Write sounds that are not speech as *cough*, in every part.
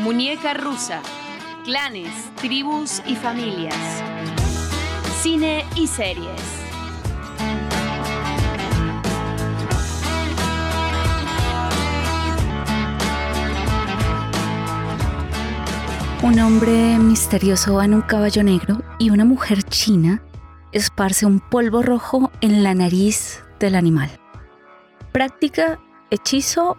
muñeca rusa, clanes, tribus y familias, cine y series. Un hombre misterioso va en un caballo negro y una mujer china esparce un polvo rojo en la nariz del animal. Práctica, hechizo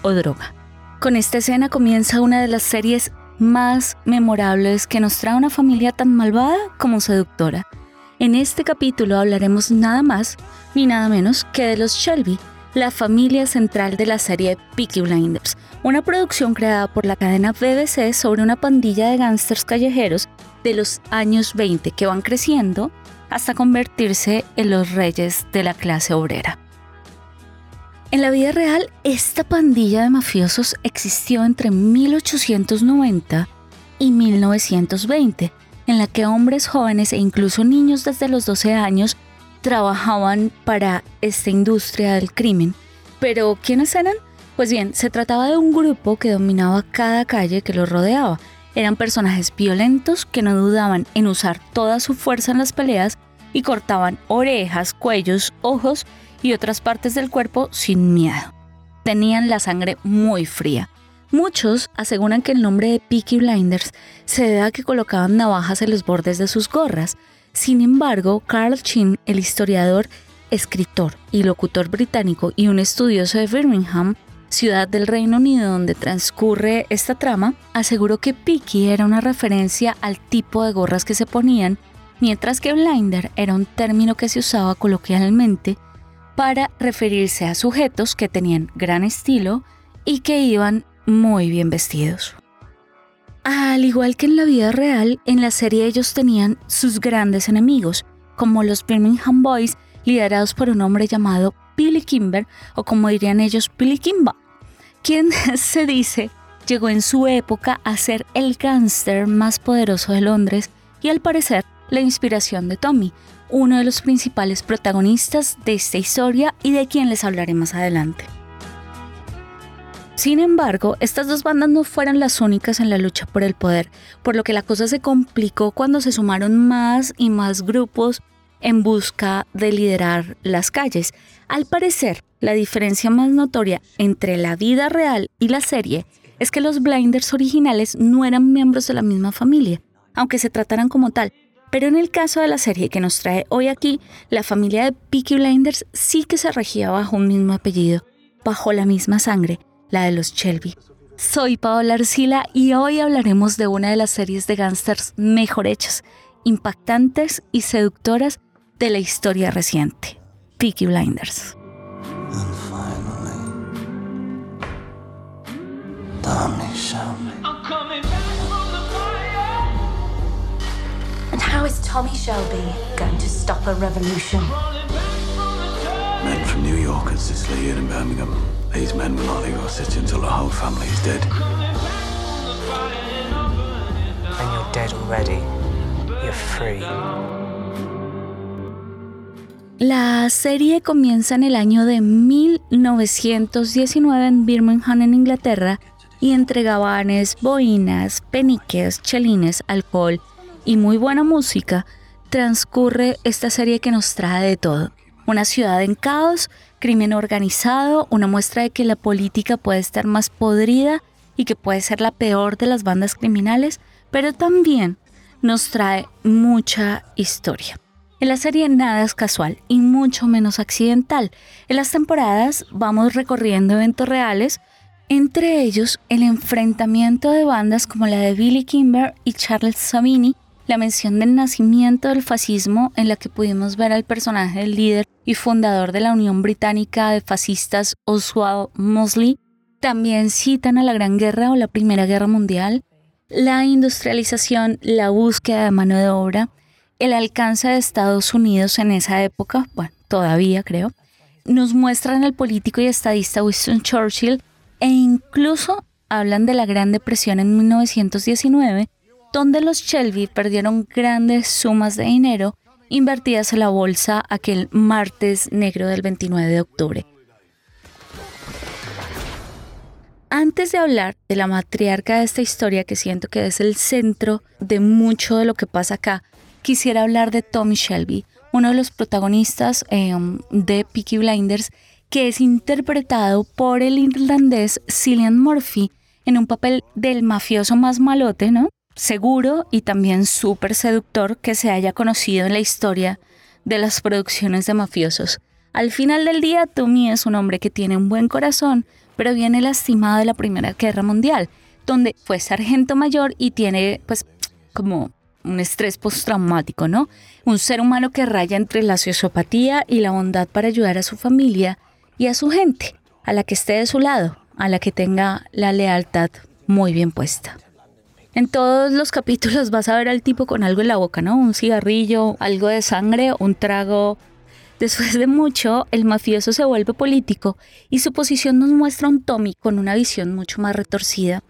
o droga. Con esta escena comienza una de las series más memorables que nos trae una familia tan malvada como seductora. En este capítulo hablaremos nada más ni nada menos que de los Shelby, la familia central de la serie Peaky Blinders, una producción creada por la cadena BBC sobre una pandilla de gángsters callejeros de los años 20 que van creciendo hasta convertirse en los reyes de la clase obrera. En la vida real, esta pandilla de mafiosos existió entre 1890 y 1920, en la que hombres jóvenes e incluso niños desde los 12 años trabajaban para esta industria del crimen. Pero, ¿quiénes eran? Pues bien, se trataba de un grupo que dominaba cada calle que los rodeaba. Eran personajes violentos que no dudaban en usar toda su fuerza en las peleas y cortaban orejas, cuellos, ojos y otras partes del cuerpo sin miedo. Tenían la sangre muy fría. Muchos aseguran que el nombre de Peaky Blinders se debe a que colocaban navajas en los bordes de sus gorras. Sin embargo, Carl Chin, el historiador, escritor y locutor británico y un estudioso de Birmingham, ciudad del Reino Unido donde transcurre esta trama, aseguró que Peaky era una referencia al tipo de gorras que se ponían, mientras que blinder era un término que se usaba coloquialmente para referirse a sujetos que tenían gran estilo y que iban muy bien vestidos. Al igual que en la vida real, en la serie ellos tenían sus grandes enemigos, como los Birmingham Boys, liderados por un hombre llamado Billy Kimber, o como dirían ellos, Billy Kimba, quien *laughs* se dice llegó en su época a ser el gángster más poderoso de Londres y al parecer la inspiración de Tommy, uno de los principales protagonistas de esta historia y de quien les hablaré más adelante. Sin embargo, estas dos bandas no fueron las únicas en la lucha por el poder, por lo que la cosa se complicó cuando se sumaron más y más grupos en busca de liderar las calles. Al parecer, la diferencia más notoria entre la vida real y la serie es que los Blinders originales no eran miembros de la misma familia, aunque se trataran como tal, pero en el caso de la serie que nos trae hoy aquí, la familia de Peaky Blinders sí que se regía bajo un mismo apellido, bajo la misma sangre, la de los Shelby. Soy Paola Arcila y hoy hablaremos de una de las series de gángsters mejor hechas, impactantes y seductoras de la historia reciente, Peaky Blinders. Tommy Shelby going to stop a revolution? Men from New York and Sicily and Birmingham. These men will not leave our city until the whole family is dead. When you're dead already, you're free. La serie comienza en el año de 1919 en Birmingham, en Inglaterra, y entre gabanes, boinas, peniques, chelines, alcohol y muy buena música, transcurre esta serie que nos trae de todo. Una ciudad en caos, crimen organizado, una muestra de que la política puede estar más podrida y que puede ser la peor de las bandas criminales, pero también nos trae mucha historia. En la serie nada es casual y mucho menos accidental. En las temporadas vamos recorriendo eventos reales, entre ellos el enfrentamiento de bandas como la de Billy Kimber y Charles Savini, la mención del nacimiento del fascismo en la que pudimos ver al personaje del líder y fundador de la Unión Británica de Fascistas Oswald Mosley, también citan a la Gran Guerra o la Primera Guerra Mundial, la industrialización, la búsqueda de mano de obra, el alcance de Estados Unidos en esa época, bueno, todavía creo, nos muestran al político y estadista Winston Churchill e incluso hablan de la Gran Depresión en 1919 donde los Shelby perdieron grandes sumas de dinero invertidas en la bolsa aquel martes negro del 29 de octubre. antes de hablar de la matriarca de esta historia, que siento que es el centro de mucho de lo que pasa acá, quisiera hablar de Tommy Shelby, uno de los protagonistas em, de Peaky Blinders, que es interpretado por el irlandés Cillian Murphy en un papel del mafioso más malote, ¿no? Seguro y también súper seductor que se haya conocido en la historia de las producciones de mafiosos. Al final del día, Tommy es un hombre que tiene un buen corazón, pero viene lastimado de la Primera Guerra Mundial, donde fue sargento mayor y tiene pues como un estrés postraumático, ¿no? Un ser humano que raya entre la sociopatía y la bondad para ayudar a su familia y a su gente, a la que esté de su lado, a la que tenga la lealtad muy bien puesta. En todos los capítulos vas a ver al tipo con algo en la boca, ¿no? Un cigarrillo, algo de sangre, un trago Después de mucho, el mafioso se vuelve político y su posición nos muestra un Tommy con una visión mucho más retorcida,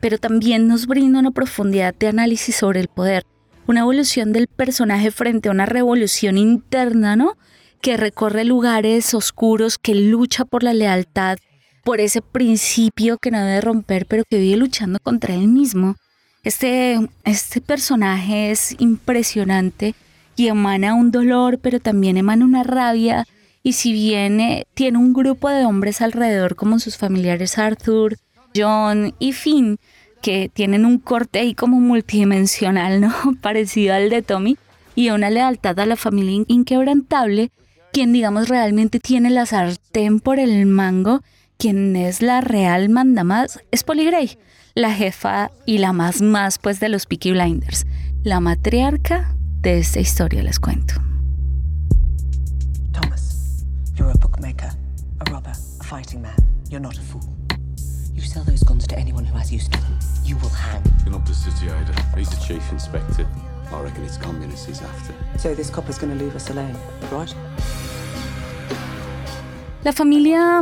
pero también nos brinda una profundidad de análisis sobre el poder, una evolución del personaje frente a una revolución interna, ¿no? Que recorre lugares oscuros, que lucha por la lealtad, por ese principio que no debe romper, pero que vive luchando contra él mismo. Este, este personaje es impresionante y emana un dolor, pero también emana una rabia. Y si bien eh, tiene un grupo de hombres alrededor, como sus familiares Arthur, John y Finn, que tienen un corte ahí como multidimensional, ¿no? *laughs* Parecido al de Tommy, y una lealtad a la familia inquebrantable, quien digamos realmente tiene la sartén por el mango, quien es la real mandamás, es Polly Gray, la jefa y la más más pues de los Peaky Blinders, la matriarca de esta historia les cuento. Thomas, you're a bookmaker, a robber, a fighting man. You're not a fool. You sell those guns to anyone who has use for them. You will hang. You're not the city Ida. He's the chief inspector. I reckon it's communists he's after. So this copper's gonna leave us alone, right? La familia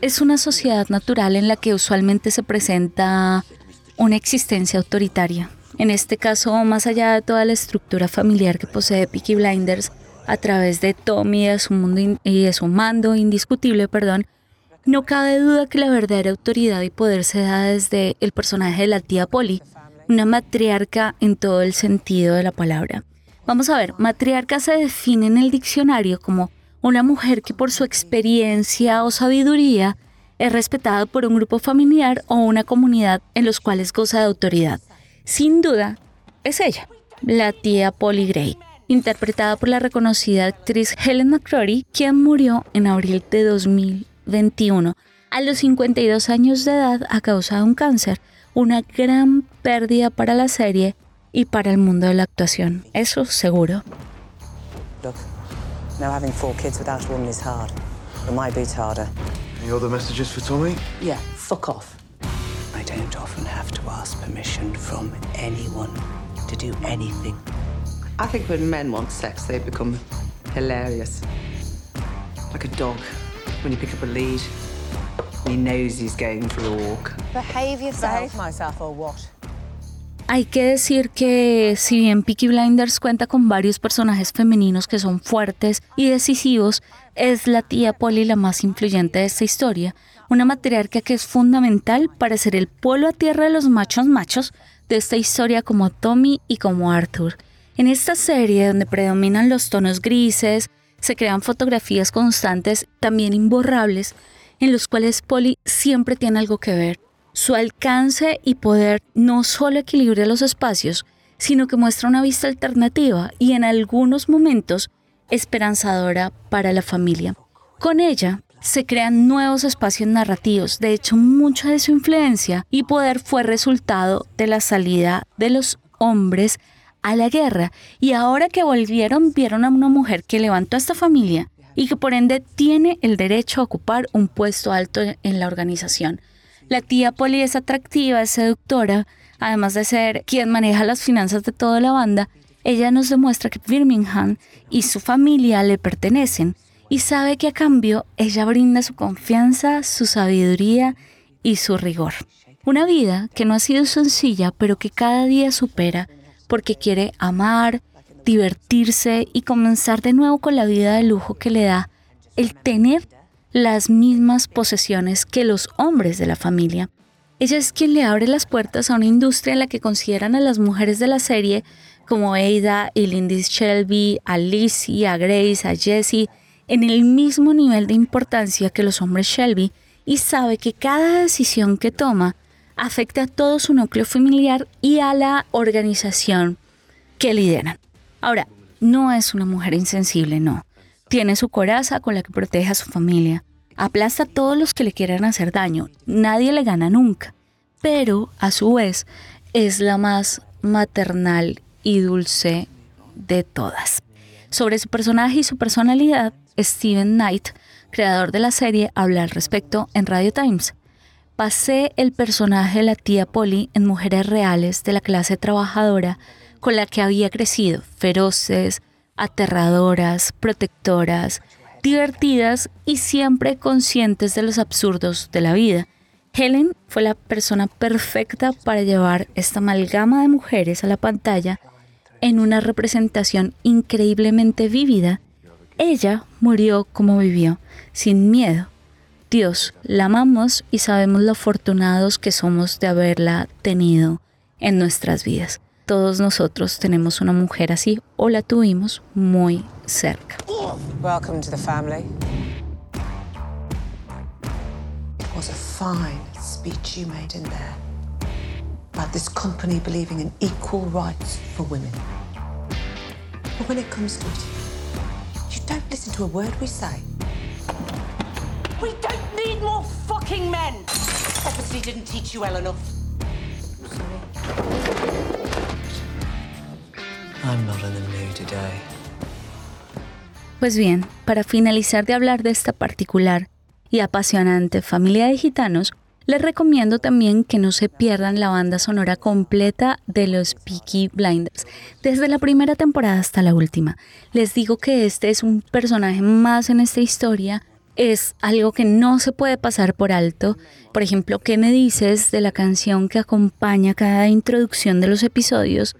es una sociedad natural en la que usualmente se presenta una existencia autoritaria. En este caso, más allá de toda la estructura familiar que posee Peaky Blinders, a través de Tommy y de su, mundo y de su mando indiscutible, perdón, no cabe duda que la verdadera autoridad y poder se da desde el personaje de la tía Polly, una matriarca en todo el sentido de la palabra. Vamos a ver, matriarca se define en el diccionario como una mujer que por su experiencia o sabiduría es respetada por un grupo familiar o una comunidad en los cuales goza de autoridad. Sin duda, es ella, la tía Polly Gray, interpretada por la reconocida actriz Helen McCrory, quien murió en abril de 2021 a los 52 años de edad a causa de un cáncer, una gran pérdida para la serie y para el mundo de la actuación, eso seguro. Look, now having four kids without a woman is hard. It might be harder. Any other messages for Tommy? Yeah, fuck off. I don't often have to ask permission from anyone to do anything. I think when men want sex, they become hilarious. Like a dog when you pick up a lead and he knows he's going for a walk. Behave yourself. Behave myself or what? Hay que decir que si bien Peaky Blinders cuenta con varios personajes femeninos que son fuertes y decisivos, es la tía Polly la más influyente de esta historia, una matriarca que es fundamental para ser el polo a tierra de los machos machos de esta historia como Tommy y como Arthur. En esta serie donde predominan los tonos grises, se crean fotografías constantes, también imborrables, en los cuales Polly siempre tiene algo que ver. Su alcance y poder no solo equilibra los espacios, sino que muestra una vista alternativa y en algunos momentos esperanzadora para la familia. Con ella se crean nuevos espacios narrativos. De hecho, mucha de su influencia y poder fue resultado de la salida de los hombres a la guerra. Y ahora que volvieron, vieron a una mujer que levantó a esta familia y que por ende tiene el derecho a ocupar un puesto alto en la organización. La tía Polly es atractiva, es seductora, además de ser quien maneja las finanzas de toda la banda, ella nos demuestra que Birmingham y su familia le pertenecen y sabe que a cambio ella brinda su confianza, su sabiduría y su rigor. Una vida que no ha sido sencilla, pero que cada día supera porque quiere amar, divertirse y comenzar de nuevo con la vida de lujo que le da el tener las mismas posesiones que los hombres de la familia. Ella es quien le abre las puertas a una industria en la que consideran a las mujeres de la serie como Ada y Lindy Shelby, a Lizzie, a Grace, a Jessie, en el mismo nivel de importancia que los hombres Shelby y sabe que cada decisión que toma afecta a todo su núcleo familiar y a la organización que lideran. Ahora, no es una mujer insensible, no. Tiene su coraza con la que protege a su familia. Aplasta a todos los que le quieran hacer daño. Nadie le gana nunca. Pero, a su vez, es la más maternal y dulce de todas. Sobre su personaje y su personalidad, Steven Knight, creador de la serie, habla al respecto en Radio Times. Pasé el personaje de la tía Polly en Mujeres Reales de la clase trabajadora con la que había crecido, feroces, aterradoras, protectoras, divertidas y siempre conscientes de los absurdos de la vida. Helen fue la persona perfecta para llevar esta amalgama de mujeres a la pantalla en una representación increíblemente vívida. Ella murió como vivió, sin miedo. Dios, la amamos y sabemos lo afortunados que somos de haberla tenido en nuestras vidas. Todos nosotros tenemos una mujer así o la tuvimos muy cerca. Welcome to the family. It was a fine speech you made in there about this company believing in equal rights for women. But when it comes to it, you don't listen to a word we say. We don't need more fucking men! Obviously didn't teach you well enough. Pues bien, para finalizar de hablar de esta particular y apasionante familia de gitanos, les recomiendo también que no se pierdan la banda sonora completa de los Peaky Blinders, desde la primera temporada hasta la última. Les digo que este es un personaje más en esta historia, es algo que no se puede pasar por alto. Por ejemplo, ¿qué me dices de la canción que acompaña cada introducción de los episodios?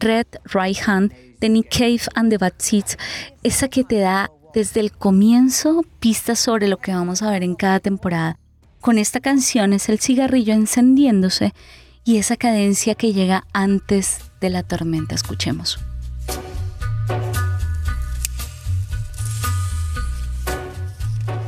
Red Right Hand de Nick Cave and the Bad Seeds, esa que te da desde el comienzo pistas sobre lo que vamos a ver en cada temporada. Con esta canción es el cigarrillo encendiéndose y esa cadencia que llega antes de la tormenta. Escuchemos.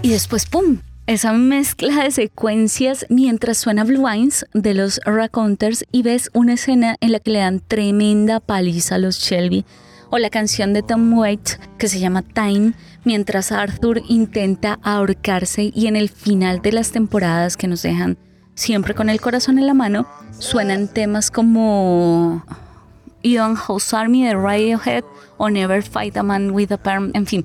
Y después, ¡pum! Esa mezcla de secuencias mientras suena Blue Eyes de los Raconteurs y ves una escena en la que le dan tremenda paliza a los Shelby o la canción de Tom Waits que se llama Time mientras Arthur intenta ahorcarse y en el final de las temporadas que nos dejan siempre con el corazón en la mano suenan temas como Young House Army de Radiohead o Never Fight a Man with a Perm, en fin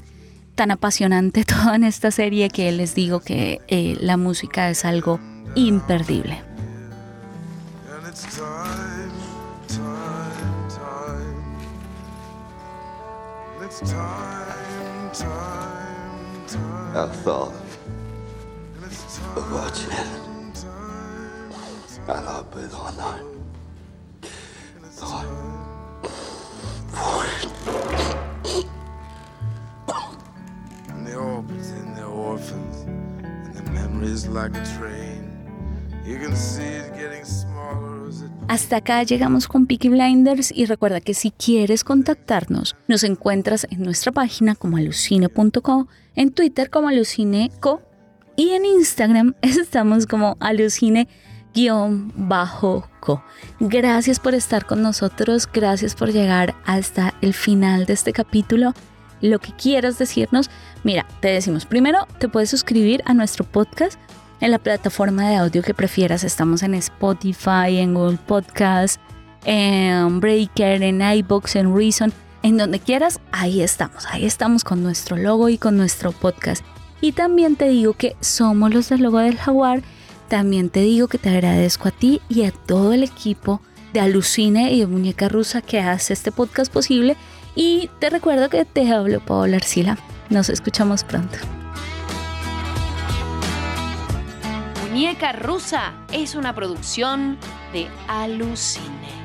tan apasionante todo en esta serie que les digo que eh, la música es algo imperdible. Hasta acá llegamos con Peaky Blinders y recuerda que si quieres contactarnos, nos encuentras en nuestra página como alucine.co, en Twitter como alucineco y en Instagram *laughs* estamos como alucine-co. Gracias por estar con nosotros, gracias por llegar hasta el final de este capítulo. Lo que quieras decirnos, mira, te decimos primero, te puedes suscribir a nuestro podcast en la plataforma de audio que prefieras. Estamos en Spotify, en Google Podcast, en Breaker, en iBox, en Reason, en donde quieras, ahí estamos. Ahí estamos con nuestro logo y con nuestro podcast. Y también te digo que somos los del logo del jaguar. También te digo que te agradezco a ti y a todo el equipo de Alucine y de Muñeca Rusa que hace este podcast posible. Y te recuerdo que te hablo Paola Arcila. Nos escuchamos pronto. Muñeca Rusa es una producción de Alucine.